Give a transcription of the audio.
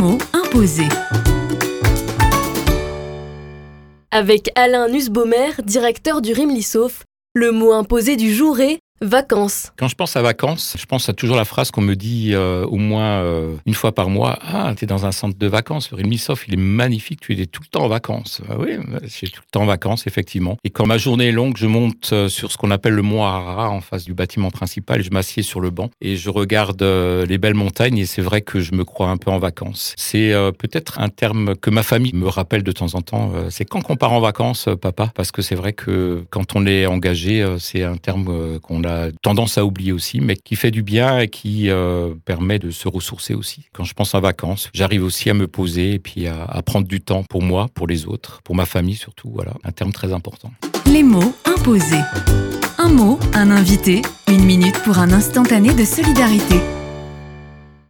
mots imposés. Avec Alain Nussbaumer, directeur du RIMLISOF, le mot imposé du jour est Vacances. Quand je pense à vacances, je pense à toujours la phrase qu'on me dit euh, au moins euh, une fois par mois. Ah, tu es dans un centre de vacances. Le Rémi-Sof, il est magnifique. Tu es tout le temps en vacances. Ah oui, suis tout le temps en vacances, effectivement. Et quand ma journée est longue, je monte euh, sur ce qu'on appelle le mont Arara en face du bâtiment principal. Je m'assieds sur le banc et je regarde les belles montagnes. Et c'est vrai que je me crois un peu en vacances. C'est peut-être un terme que ma famille me rappelle de temps en temps. c'est quand qu'on part en vacances, papa? Parce que c'est vrai que quand on est engagé, c'est un terme qu'on a tendance à oublier aussi, mais qui fait du bien et qui euh, permet de se ressourcer aussi. Quand je pense en vacances, j'arrive aussi à me poser et puis à, prendre du temps pour moi, pour les autres, pour ma famille surtout. Voilà, un terme très important. Les mots imposés. Un mot, un invité, une minute pour un instantané de solidarité.